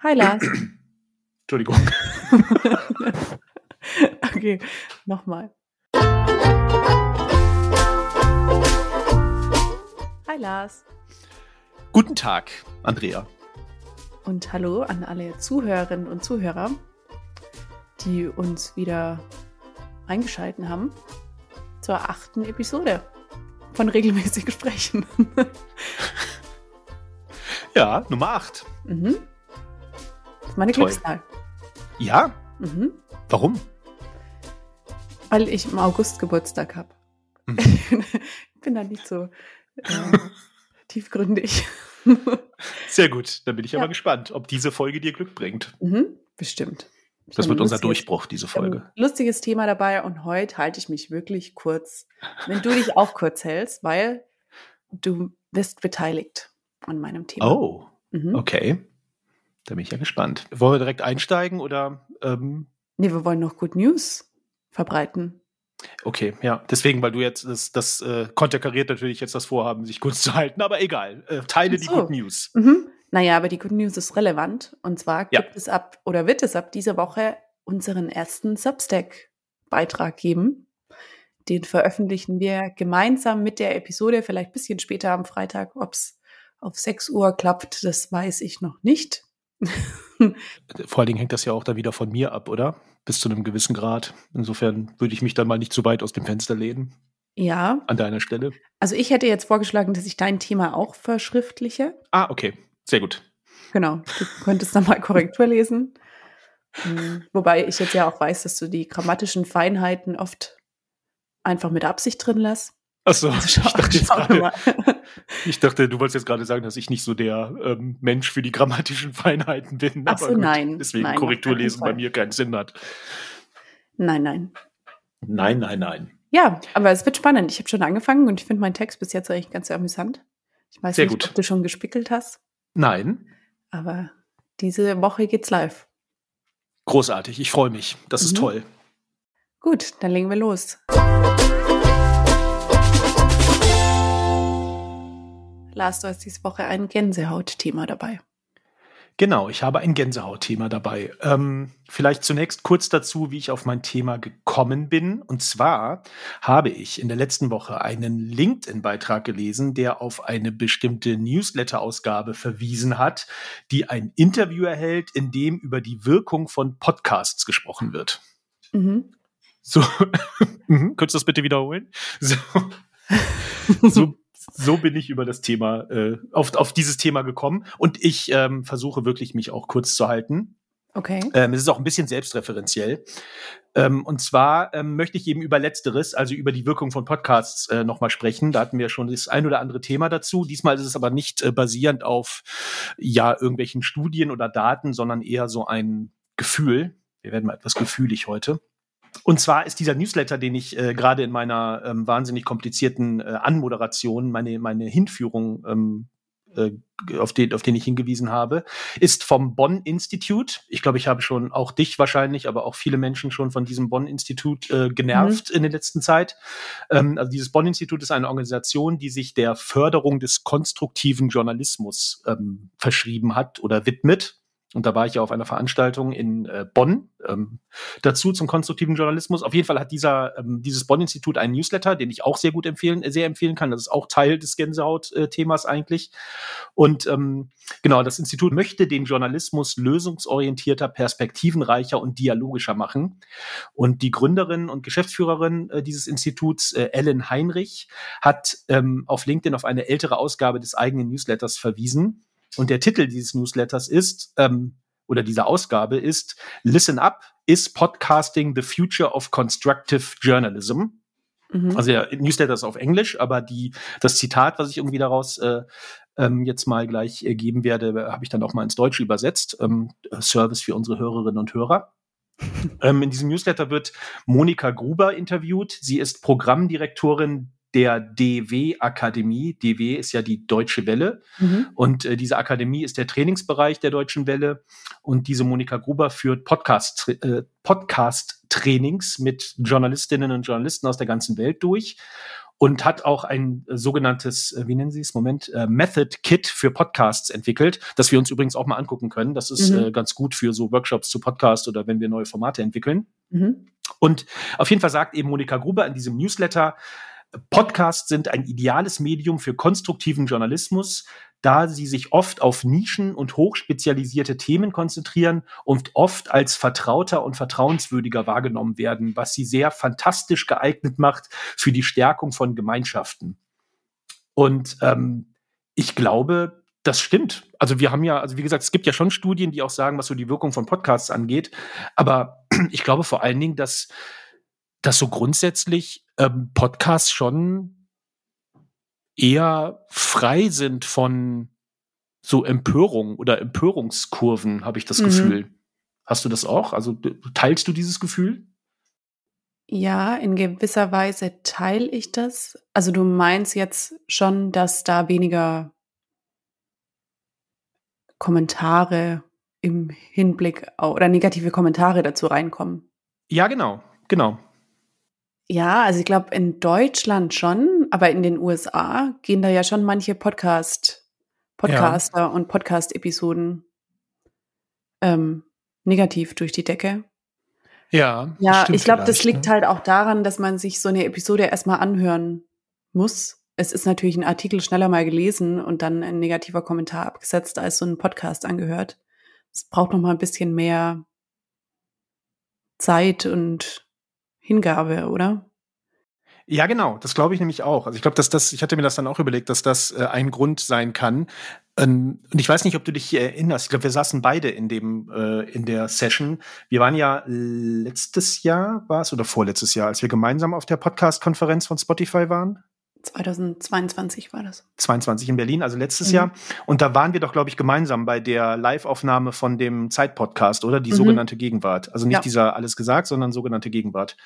Hi Lars. Entschuldigung. okay, nochmal. Hi Lars. Guten Tag, Andrea. Und hallo an alle Zuhörerinnen und Zuhörer, die uns wieder eingeschalten haben zur achten Episode von regelmäßig Gesprächen. ja, Nummer 8. Mhm. Meine Toll. Glückszahl. Ja? Mhm. Warum? Weil ich im August Geburtstag habe. Mhm. ich bin da nicht so äh, tiefgründig. Sehr gut. Dann bin ich ja. aber gespannt, ob diese Folge dir Glück bringt. Mhm. Bestimmt. Das wird unser Durchbruch, diese Folge. lustiges Thema dabei und heute halte ich mich wirklich kurz. Wenn du dich auch kurz hältst, weil du bist beteiligt an meinem Thema. Oh, mhm. okay. Da bin ich ja gespannt. Wollen wir direkt einsteigen oder? Ähm? Nee, wir wollen noch Good News verbreiten. Okay, ja. Deswegen, weil du jetzt, das, das äh, konterkariert natürlich jetzt das Vorhaben, sich kurz zu halten, aber egal. Äh, teile so. die Good News. Mhm. Naja, aber die Good News ist relevant. Und zwar ja. gibt es ab oder wird es ab dieser Woche unseren ersten Substack-Beitrag geben. Den veröffentlichen wir gemeinsam mit der Episode, vielleicht ein bisschen später am Freitag. Ob es auf 6 Uhr klappt, das weiß ich noch nicht. Vor allen Dingen hängt das ja auch dann wieder von mir ab, oder? Bis zu einem gewissen Grad. Insofern würde ich mich dann mal nicht zu weit aus dem Fenster lehnen. Ja. An deiner Stelle. Also ich hätte jetzt vorgeschlagen, dass ich dein Thema auch verschriftliche. Ah, okay. Sehr gut. Genau. Du könntest dann mal Korrektur lesen. Hm, wobei ich jetzt ja auch weiß, dass du die grammatischen Feinheiten oft einfach mit Absicht drin lässt. Achso, also ich, dachte grade, ich dachte, du wolltest jetzt gerade sagen, dass ich nicht so der ähm, Mensch für die grammatischen Feinheiten bin. Achso, nein. Deswegen nein, Korrekturlesen bei mir keinen Sinn hat. Nein, nein. Nein, nein, nein. Ja, aber es wird spannend. Ich habe schon angefangen und ich finde meinen Text bis jetzt eigentlich ganz amüsant. Ich weiß Sehr nicht, gut. ob du schon gespickelt hast. Nein. Aber diese Woche geht's live. Großartig, ich freue mich. Das mhm. ist toll. Gut, dann legen wir los. Lars, du hast diese Woche ein Gänsehautthema dabei. Genau, ich habe ein Gänsehautthema dabei. Ähm, vielleicht zunächst kurz dazu, wie ich auf mein Thema gekommen bin. Und zwar habe ich in der letzten Woche einen LinkedIn-Beitrag gelesen, der auf eine bestimmte Newsletter-Ausgabe verwiesen hat, die ein Interview erhält, in dem über die Wirkung von Podcasts gesprochen wird. Mhm. So, mhm, könntest du das bitte wiederholen? So, so so bin ich über das Thema, äh, auf, auf dieses Thema gekommen. Und ich ähm, versuche wirklich, mich auch kurz zu halten. Okay. Ähm, es ist auch ein bisschen selbstreferenziell. Ähm, und zwar ähm, möchte ich eben über Letzteres, also über die Wirkung von Podcasts, äh, nochmal sprechen. Da hatten wir schon das ein oder andere Thema dazu. Diesmal ist es aber nicht äh, basierend auf ja irgendwelchen Studien oder Daten, sondern eher so ein Gefühl. Wir werden mal etwas gefühlig heute. Und zwar ist dieser Newsletter, den ich äh, gerade in meiner ähm, wahnsinnig komplizierten äh, Anmoderation, meine, meine Hinführung, ähm, äh, auf, den, auf den ich hingewiesen habe, ist vom Bonn Institut. Ich glaube, ich habe schon auch dich wahrscheinlich, aber auch viele Menschen schon von diesem Bonn Institut äh, genervt mhm. in der letzten Zeit. Ähm, also dieses Bonn Institut ist eine Organisation, die sich der Förderung des konstruktiven Journalismus ähm, verschrieben hat oder widmet. Und da war ich ja auf einer Veranstaltung in äh, Bonn ähm, dazu zum konstruktiven Journalismus. Auf jeden Fall hat dieser, ähm, dieses Bonn-Institut einen Newsletter, den ich auch sehr gut empfehlen, äh, sehr empfehlen kann. Das ist auch Teil des Gänsehaut-Themas eigentlich. Und ähm, genau, das Institut möchte den Journalismus lösungsorientierter, perspektivenreicher und dialogischer machen. Und die Gründerin und Geschäftsführerin äh, dieses Instituts, äh, Ellen Heinrich, hat ähm, auf LinkedIn auf eine ältere Ausgabe des eigenen Newsletters verwiesen und der Titel dieses Newsletters ist, ähm, oder dieser Ausgabe ist, Listen Up, is Podcasting the Future of Constructive Journalism? Mhm. Also der Newsletter ist auf Englisch, aber die, das Zitat, was ich irgendwie daraus äh, ähm, jetzt mal gleich äh, geben werde, habe ich dann auch mal ins Deutsche übersetzt. Ähm, Service für unsere Hörerinnen und Hörer. ähm, in diesem Newsletter wird Monika Gruber interviewt. Sie ist Programmdirektorin der DW-Akademie. DW ist ja die Deutsche Welle. Mhm. Und äh, diese Akademie ist der Trainingsbereich der Deutschen Welle. Und diese Monika Gruber führt Podcast, äh, Podcast-Trainings mit Journalistinnen und Journalisten aus der ganzen Welt durch. und hat auch ein äh, sogenanntes, äh, wie nennen Sie es, Moment, äh, Method Kit für Podcasts entwickelt, das wir uns übrigens auch mal angucken können. Das ist mhm. äh, ganz gut für so Workshops zu Podcasts oder wenn wir neue Formate entwickeln. Mhm. Und auf jeden Fall sagt eben Monika Gruber in diesem Newsletter, Podcasts sind ein ideales Medium für konstruktiven Journalismus, da sie sich oft auf Nischen und hochspezialisierte Themen konzentrieren und oft als vertrauter und vertrauenswürdiger wahrgenommen werden, was sie sehr fantastisch geeignet macht für die Stärkung von Gemeinschaften. Und ähm, ich glaube, das stimmt. Also wir haben ja, also wie gesagt, es gibt ja schon Studien, die auch sagen, was so die Wirkung von Podcasts angeht. Aber ich glaube vor allen Dingen, dass, dass so grundsätzlich ähm, Podcasts schon eher frei sind von so Empörung oder Empörungskurven, habe ich das mhm. Gefühl. Hast du das auch? Also teilst du dieses Gefühl? Ja, in gewisser Weise teile ich das. Also du meinst jetzt schon, dass da weniger Kommentare im Hinblick oder negative Kommentare dazu reinkommen. Ja, genau, genau. Ja, also ich glaube in Deutschland schon, aber in den USA gehen da ja schon manche Podcast, Podcaster ja. und Podcast-Episoden ähm, negativ durch die Decke. Ja. Ja, ich glaube, das liegt ne? halt auch daran, dass man sich so eine Episode erstmal anhören muss. Es ist natürlich ein Artikel schneller mal gelesen und dann ein negativer Kommentar abgesetzt, als so ein Podcast angehört. Es braucht noch mal ein bisschen mehr Zeit und Hingabe, oder? Ja, genau. Das glaube ich nämlich auch. Also ich glaube, dass das, ich hatte mir das dann auch überlegt, dass das äh, ein Grund sein kann. Ähm, und ich weiß nicht, ob du dich erinnerst. Ich glaube, wir saßen beide in dem äh, in der Session. Wir waren ja letztes Jahr war es oder vorletztes Jahr, als wir gemeinsam auf der Podcast-Konferenz von Spotify waren. 2022 war das. 22 in Berlin, also letztes mhm. Jahr. Und da waren wir doch, glaube ich, gemeinsam bei der Live-Aufnahme von dem Zeit-Podcast, oder? Die mhm. sogenannte Gegenwart. Also nicht ja. dieser alles gesagt, sondern sogenannte Gegenwart.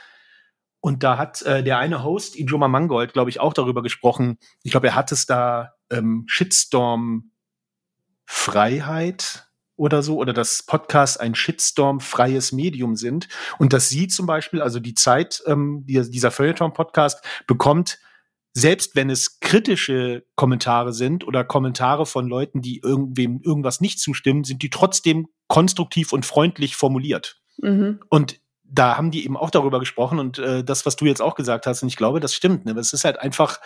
Und da hat äh, der eine Host, Ijoma Mangold, glaube ich, auch darüber gesprochen. Ich glaube, er hat es da ähm, Shitstorm Freiheit oder so, oder dass Podcasts ein Shitstorm-freies Medium sind. Und dass sie zum Beispiel, also die Zeit, ähm, die, dieser Feuilleton-Podcast bekommt, selbst wenn es kritische Kommentare sind oder Kommentare von Leuten, die irgendwem irgendwas nicht zustimmen, sind die trotzdem konstruktiv und freundlich formuliert. Mhm. Und da haben die eben auch darüber gesprochen und äh, das, was du jetzt auch gesagt hast, und ich glaube, das stimmt. Ne? Es ist halt einfach,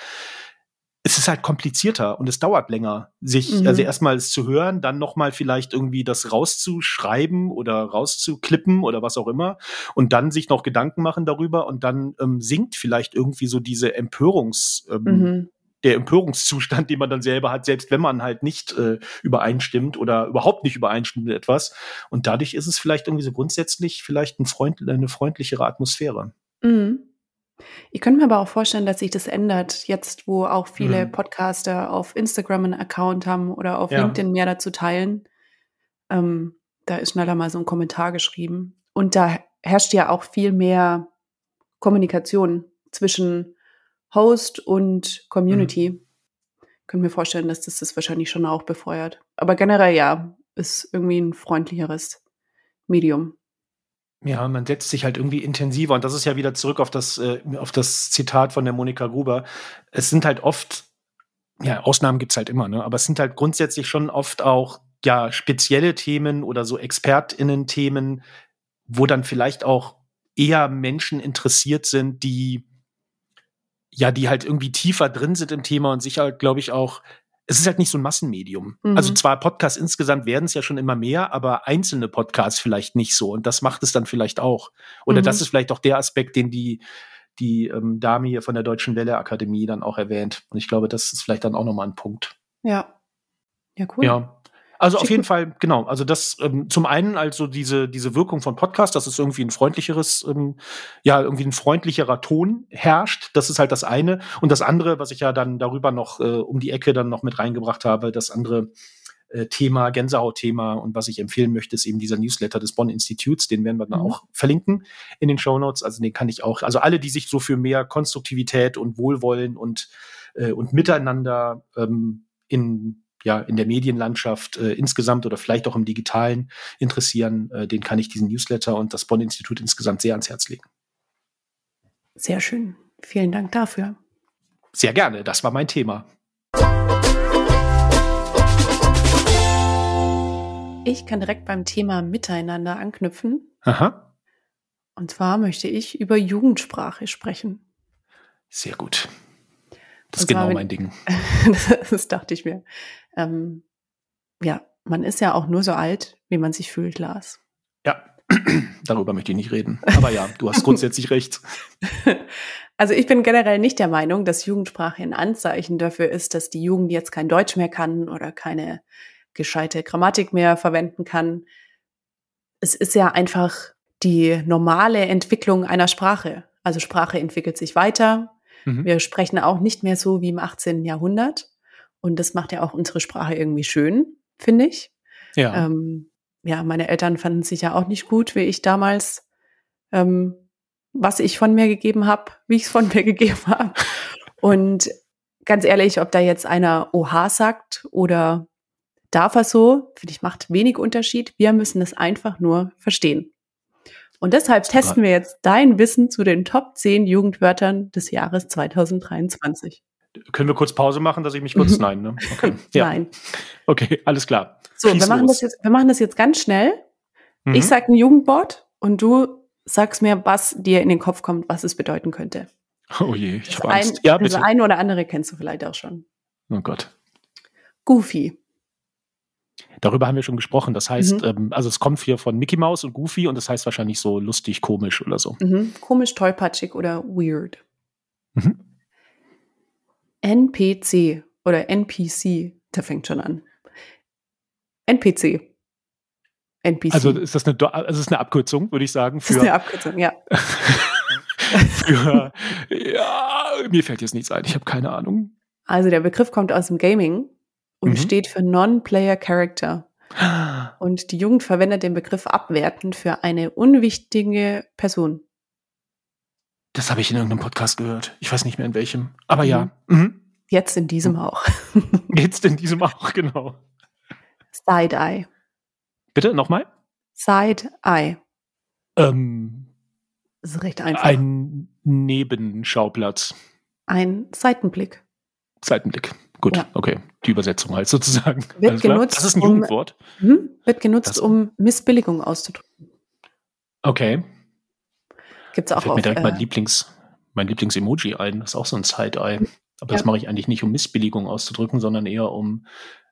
es ist halt komplizierter und es dauert länger, sich mhm. also erstmal es zu hören, dann nochmal vielleicht irgendwie das rauszuschreiben oder rauszuklippen oder was auch immer und dann sich noch Gedanken machen darüber und dann ähm, sinkt vielleicht irgendwie so diese Empörungs ähm, mhm der Empörungszustand, den man dann selber hat, selbst wenn man halt nicht äh, übereinstimmt oder überhaupt nicht übereinstimmt mit etwas. Und dadurch ist es vielleicht irgendwie so grundsätzlich vielleicht ein Freund, eine freundlichere Atmosphäre. Mhm. Ich könnte mir aber auch vorstellen, dass sich das ändert, jetzt wo auch viele mhm. Podcaster auf Instagram einen Account haben oder auf ja. LinkedIn mehr dazu teilen. Ähm, da ist schneller mal so ein Kommentar geschrieben. Und da herrscht ja auch viel mehr Kommunikation zwischen Host und Community. Mhm. Können mir vorstellen, dass das das wahrscheinlich schon auch befeuert. Aber generell ja, ist irgendwie ein freundlicheres Medium. Ja, man setzt sich halt irgendwie intensiver und das ist ja wieder zurück auf das, äh, auf das Zitat von der Monika Gruber. Es sind halt oft, ja, Ausnahmen gibt's halt immer, ne? aber es sind halt grundsätzlich schon oft auch ja spezielle Themen oder so ExpertInnen-Themen, wo dann vielleicht auch eher Menschen interessiert sind, die ja, die halt irgendwie tiefer drin sind im Thema und sicher, halt, glaube ich, auch es ist halt nicht so ein Massenmedium. Mhm. Also zwar Podcasts insgesamt werden es ja schon immer mehr, aber einzelne Podcasts vielleicht nicht so. Und das macht es dann vielleicht auch. Oder mhm. das ist vielleicht auch der Aspekt, den die, die ähm, Dame hier von der Deutschen Welle Akademie dann auch erwähnt. Und ich glaube, das ist vielleicht dann auch nochmal ein Punkt. Ja. Ja, cool. Ja. Also auf jeden Fall, genau. Also das ähm, zum einen also diese diese Wirkung von Podcast, dass es irgendwie ein freundlicheres, ähm, ja irgendwie ein freundlicherer Ton herrscht. Das ist halt das eine. Und das andere, was ich ja dann darüber noch äh, um die Ecke dann noch mit reingebracht habe, das andere äh, Thema, Gänsehaut-Thema und was ich empfehlen möchte, ist eben dieser Newsletter des Bonn Instituts. Den werden wir dann mhm. auch verlinken in den Show Notes. Also den kann ich auch. Also alle, die sich so für mehr Konstruktivität und Wohlwollen und äh, und Miteinander ähm, in ja in der Medienlandschaft äh, insgesamt oder vielleicht auch im Digitalen interessieren, äh, den kann ich diesen Newsletter und das Bonn-Institut insgesamt sehr ans Herz legen. Sehr schön. Vielen Dank dafür. Sehr gerne, das war mein Thema. Ich kann direkt beim Thema Miteinander anknüpfen. Aha. Und zwar möchte ich über Jugendsprache sprechen. Sehr gut. Das ist genau mein Ding. das dachte ich mir. Ähm, ja, man ist ja auch nur so alt, wie man sich fühlt, Lars. Ja, darüber möchte ich nicht reden. Aber ja, du hast grundsätzlich recht. Also ich bin generell nicht der Meinung, dass Jugendsprache ein Anzeichen dafür ist, dass die Jugend jetzt kein Deutsch mehr kann oder keine gescheite Grammatik mehr verwenden kann. Es ist ja einfach die normale Entwicklung einer Sprache. Also Sprache entwickelt sich weiter. Mhm. Wir sprechen auch nicht mehr so wie im 18. Jahrhundert. Und das macht ja auch unsere Sprache irgendwie schön, finde ich. Ja. Ähm, ja, meine Eltern fanden sich ja auch nicht gut, wie ich damals, ähm, was ich von mir gegeben habe, wie ich es von mir gegeben habe. Und ganz ehrlich, ob da jetzt einer Oha sagt oder darf er so, finde ich, macht wenig Unterschied. Wir müssen es einfach nur verstehen. Und deshalb testen wir jetzt dein Wissen zu den Top 10 Jugendwörtern des Jahres 2023. Können wir kurz Pause machen, dass ich mich kurz. Nein, ne? Okay. Ja. Nein. Okay, alles klar. So, wir machen, das jetzt, wir machen das jetzt ganz schnell. Mhm. Ich sage ein Jugendwort und du sagst mir, was dir in den Kopf kommt, was es bedeuten könnte. Oh je, ich habe Angst. Ein, ja, bitte. Also ein oder andere kennst du vielleicht auch schon. Oh Gott. Goofy. Darüber haben wir schon gesprochen. Das heißt, mhm. ähm, also es kommt hier von Mickey Mouse und Goofy und das heißt wahrscheinlich so lustig, komisch oder so. Mhm. Komisch, tollpatschig oder weird. Mhm. NPC oder NPC, der fängt schon an. NPC. NPC. Also ist das eine, also ist eine Abkürzung, würde ich sagen. Für, das ist eine Abkürzung, ja. für, ja, mir fällt jetzt nichts ein. Ich habe keine Ahnung. Also der Begriff kommt aus dem Gaming und mhm. steht für Non-Player Character. Und die Jugend verwendet den Begriff abwertend für eine unwichtige Person. Das habe ich in irgendeinem Podcast gehört. Ich weiß nicht mehr in welchem. Aber mhm. ja. Mhm. Jetzt in diesem auch. Jetzt in diesem auch, genau. Side-Eye. Bitte, nochmal? Side-Eye. Ähm, das ist recht einfach. Ein Nebenschauplatz. Ein Seitenblick. Seitenblick. Gut, ja. okay. Die Übersetzung halt sozusagen. Wird genutzt, das ist ein um, Jugendwort. Hm, wird genutzt, das, um Missbilligung auszudrücken. Okay. Gibt es auch Fällt auf, mir direkt äh, mein Lieblings, mein Lieblings-Emoji ein. Das ist auch so ein Side-Eye. Aber ja. das mache ich eigentlich nicht, um Missbilligung auszudrücken, sondern eher um,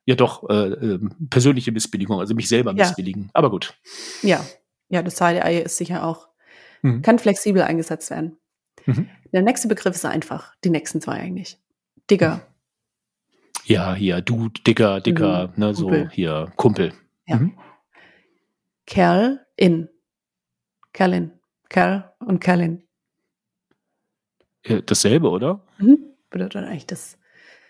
ja doch, äh, äh, persönliche Missbilligung, also mich selber ja. missbilligen. Aber gut. Ja, ja, das Side-Eye ist sicher auch, mhm. kann flexibel eingesetzt werden. Mhm. Der nächste Begriff ist einfach, die nächsten zwei eigentlich. Digger. Ja, hier, du, Dicker, Dicker, mhm. ne, so hier, Kumpel. Ja. Mhm. Kerl in. Kerlin. Kerl und Kerlin. Dasselbe, oder? Mhm. Bedeutet eigentlich das,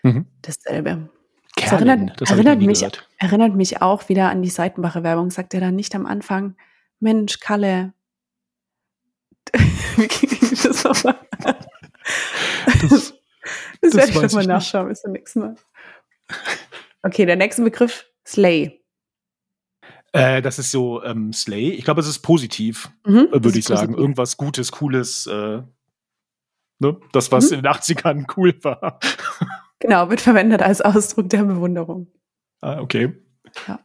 mhm. dasselbe. Kerlin, das erinnert, das erinnert mich, erinnert mich auch wieder an die Seitenbacher Werbung. Sagt er dann nicht am Anfang, Mensch, Kalle. Wie ging das nochmal? Das, das, werde ich nochmal nachschauen bis zum nächsten Mal. Okay, der nächste Begriff, Slay. Äh, das ist so ähm, Slay. Ich glaube, es ist positiv, mhm, äh, würde ich sagen. Positiv. Irgendwas Gutes, Cooles. Äh, ne? Das, was mhm. in den 80ern cool war. genau, wird verwendet als Ausdruck der Bewunderung. Ah, okay. Ja.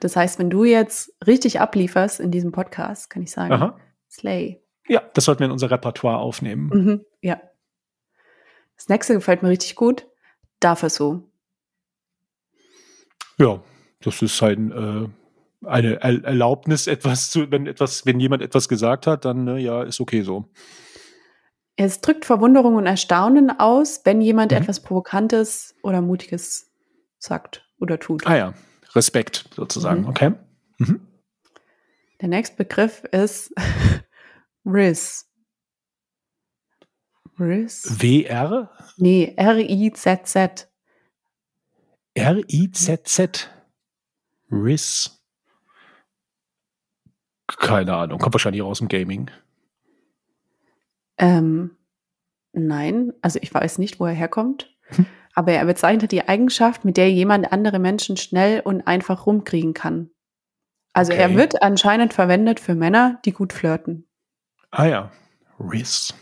Das heißt, wenn du jetzt richtig ablieferst in diesem Podcast, kann ich sagen, Aha. Slay. Ja, das sollten wir in unser Repertoire aufnehmen. Mhm, ja. Das nächste gefällt mir richtig gut. Darf er so. Ja, das ist halt äh, eine Erlaubnis, etwas zu, wenn etwas, wenn jemand etwas gesagt hat, dann äh, ja, ist okay so. Es drückt Verwunderung und Erstaunen aus, wenn jemand mhm. etwas Provokantes oder Mutiges sagt oder tut. Ah ja, Respekt sozusagen, mhm. okay. Mhm. Der nächste Begriff ist Riz. Riz? W-R? Nee, R-I-Z-Z. R-I-Z-Z. Riz. Keine Ahnung, kommt wahrscheinlich auch aus dem Gaming. Ähm, nein, also ich weiß nicht, wo er herkommt. Hm. Aber er bezeichnet die Eigenschaft, mit der jemand andere Menschen schnell und einfach rumkriegen kann. Also okay. er wird anscheinend verwendet für Männer, die gut flirten. Ah ja, Riz.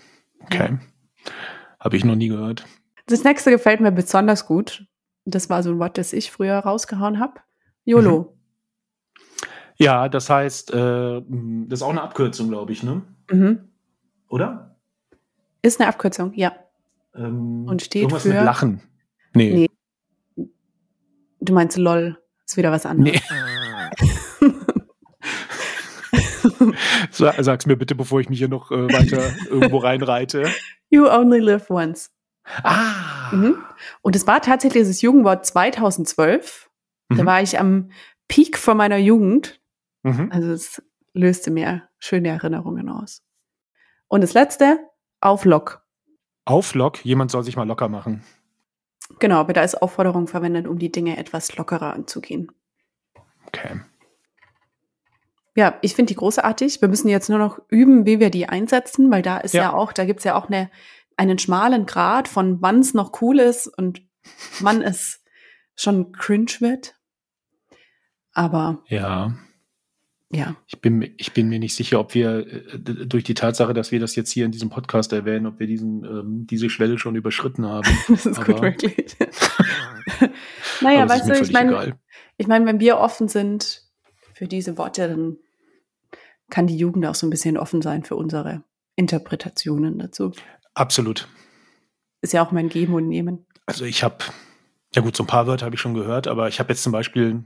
Okay. Ja. Habe ich noch nie gehört. Das nächste gefällt mir besonders gut. Das war so ein Wort, das ich früher rausgehauen habe. YOLO. Mhm. Ja, das heißt, äh, das ist auch eine Abkürzung, glaube ich, ne? Mhm. Oder? Ist eine Abkürzung, ja. Ähm, Und steht irgendwas für mit Lachen. Nee. nee. Du meinst LOL. Ist wieder was anderes. Nee. Sag's mir bitte, bevor ich mich hier noch äh, weiter irgendwo reinreite. You only live once. Ah. Mhm. Und es war tatsächlich das Jugendwort 2012. Mhm. Da war ich am Peak von meiner Jugend. Mhm. Also es löste mir schöne Erinnerungen aus. Und das letzte, auf Lock. Auf Lock? Jemand soll sich mal locker machen. Genau, aber da ist Aufforderung verwendet, um die Dinge etwas lockerer anzugehen. Okay. Ja, ich finde die großartig. Wir müssen jetzt nur noch üben, wie wir die einsetzen, weil da ist ja, ja auch, da gibt's ja auch eine, einen schmalen Grad von wann es noch cool ist und wann es schon cringe wird. Aber ja. Ja. Ich bin, ich bin mir nicht sicher, ob wir äh, durch die Tatsache, dass wir das jetzt hier in diesem Podcast erwähnen, ob wir diesen, ähm, diese Schwelle schon überschritten haben. das ist Aber, gut möglich. naja, weißt du, ich meine, ich meine, wenn wir offen sind für diese Worte, dann kann die Jugend auch so ein bisschen offen sein für unsere Interpretationen dazu. Absolut. Ist ja auch mein Geben und Nehmen. Also ich habe, ja gut, so ein paar Wörter habe ich schon gehört, aber ich habe jetzt zum Beispiel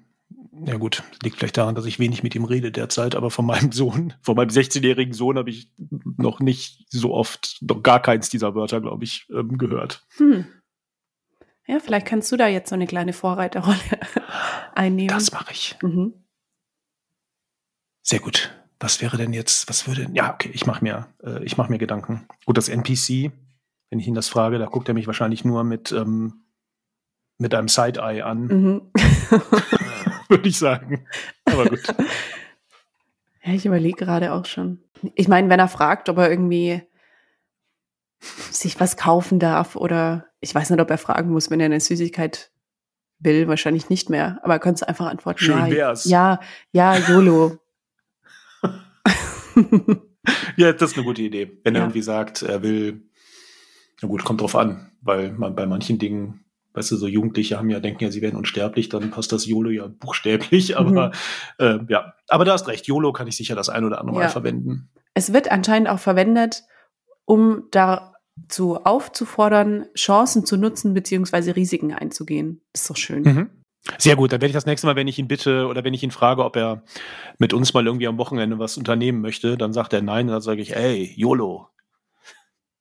ja gut, liegt vielleicht daran, dass ich wenig mit ihm rede derzeit, aber von meinem Sohn, von meinem 16-jährigen Sohn habe ich noch nicht so oft, noch gar keins dieser Wörter, glaube ich, ähm, gehört. Hm. Ja, vielleicht kannst du da jetzt so eine kleine Vorreiterrolle einnehmen. Das mache ich. Mhm. Sehr gut. Was wäre denn jetzt, was würde, ja, okay, ich mache mir, äh, ich mache mir Gedanken. Gut, das NPC, wenn ich ihn das frage, da guckt er mich wahrscheinlich nur mit, ähm, mit einem Side-Eye an. Mhm. würde ich sagen. Aber gut. ja, ich überlege gerade auch schon. Ich meine, wenn er fragt, ob er irgendwie sich was kaufen darf oder ich weiß nicht, ob er fragen muss, wenn er eine Süßigkeit will, wahrscheinlich nicht mehr. Aber er könnte einfach antworten. Schön ja, wär's. Ja, ja, YOLO. ja, das ist eine gute Idee. Wenn er irgendwie sagt, er will, na gut, kommt drauf an, weil man bei manchen Dingen weißt du, so Jugendliche haben ja, denken ja, sie werden unsterblich, dann passt das YOLO ja buchstäblich, aber mhm. äh, ja, aber da hast recht, YOLO kann ich sicher das ein oder andere ja. Mal verwenden. Es wird anscheinend auch verwendet, um dazu aufzufordern, Chancen zu nutzen beziehungsweise Risiken einzugehen. Ist doch schön. Mhm. Sehr gut, dann werde ich das nächste Mal, wenn ich ihn bitte oder wenn ich ihn frage, ob er mit uns mal irgendwie am Wochenende was unternehmen möchte, dann sagt er nein, dann sage ich, ey, YOLO.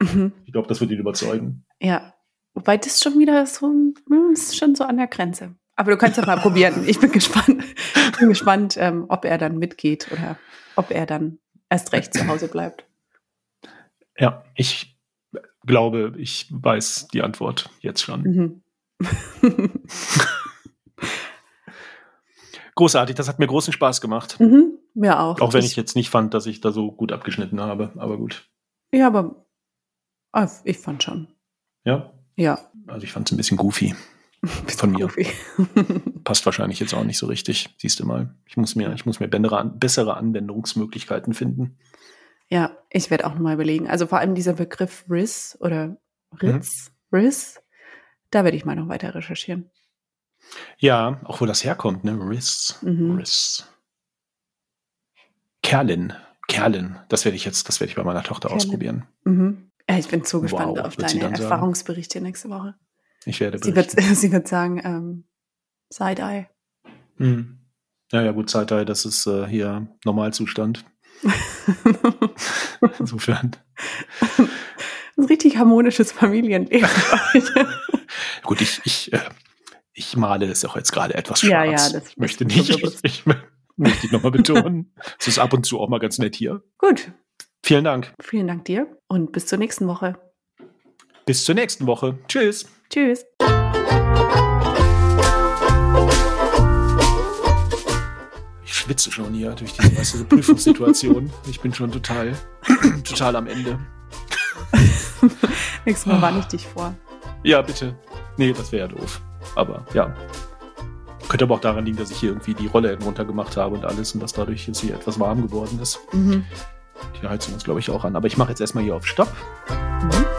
Mhm. Ich glaube, das wird ihn überzeugen. Ja, Wobei das schon wieder so, hm, ist schon so an der Grenze. Aber du kannst ja mal probieren. Ich bin gespannt, ich bin gespannt, ähm, ob er dann mitgeht oder ob er dann erst recht zu Hause bleibt. Ja, ich glaube, ich weiß die Antwort jetzt schon. Mhm. Großartig, das hat mir großen Spaß gemacht. Mhm, mir auch. Auch wenn ich, jetzt nicht fand, dass ich da so gut abgeschnitten habe, aber gut. Ja, aber ah, ich fand schon. Ja? Ja. Also ich fand es ein bisschen goofy von mir. Goofy. Passt wahrscheinlich jetzt auch nicht so richtig. Siehst du mal. Ich muss mir, ich muss mir bessere Anwendungsmöglichkeiten finden. Ja, ich werde auch nochmal überlegen. Also vor allem dieser Begriff RIS oder Ritz, mhm. RIS, da werde ich mal noch weiter recherchieren. Ja, auch wo das herkommt, ne? RIS. Mhm. RIS. Kerlin. Kerlin. Das werde ich jetzt, das werde ich bei meiner Tochter Kerlin. ausprobieren. Mhm. Ich bin so gespannt wow, auf deine Erfahrungsberichte nächste Woche. Ich werde berichten. Sie wird, sie wird sagen, ähm, Side-Eye. Hm. Ja, ja, gut, Side-Eye, das ist äh, hier Normalzustand. Insofern. Ein richtig harmonisches Familienleben. gut, ich, ich, äh, ich male es auch jetzt gerade etwas schwarz. Ja, ja, das ich möchte nicht. Ich, ich möchte ich nochmal betonen. Es ist ab und zu auch mal ganz nett hier. Gut, Vielen Dank. Vielen Dank dir und bis zur nächsten Woche. Bis zur nächsten Woche. Tschüss. Tschüss. Ich schwitze schon hier durch diese weißt du, Prüfungssituation. Ich bin schon total, total am Ende. Nächstes Mal warne ich dich vor. Ja, bitte. Nee, das wäre ja doof. Aber ja. Könnte aber auch daran liegen, dass ich hier irgendwie die Rolle runtergemacht habe und alles und dass dadurch jetzt hier etwas warm geworden ist. Mhm. Die Heizung ist, glaube ich, auch an. Aber ich mache jetzt erstmal hier auf Stopp. Mhm.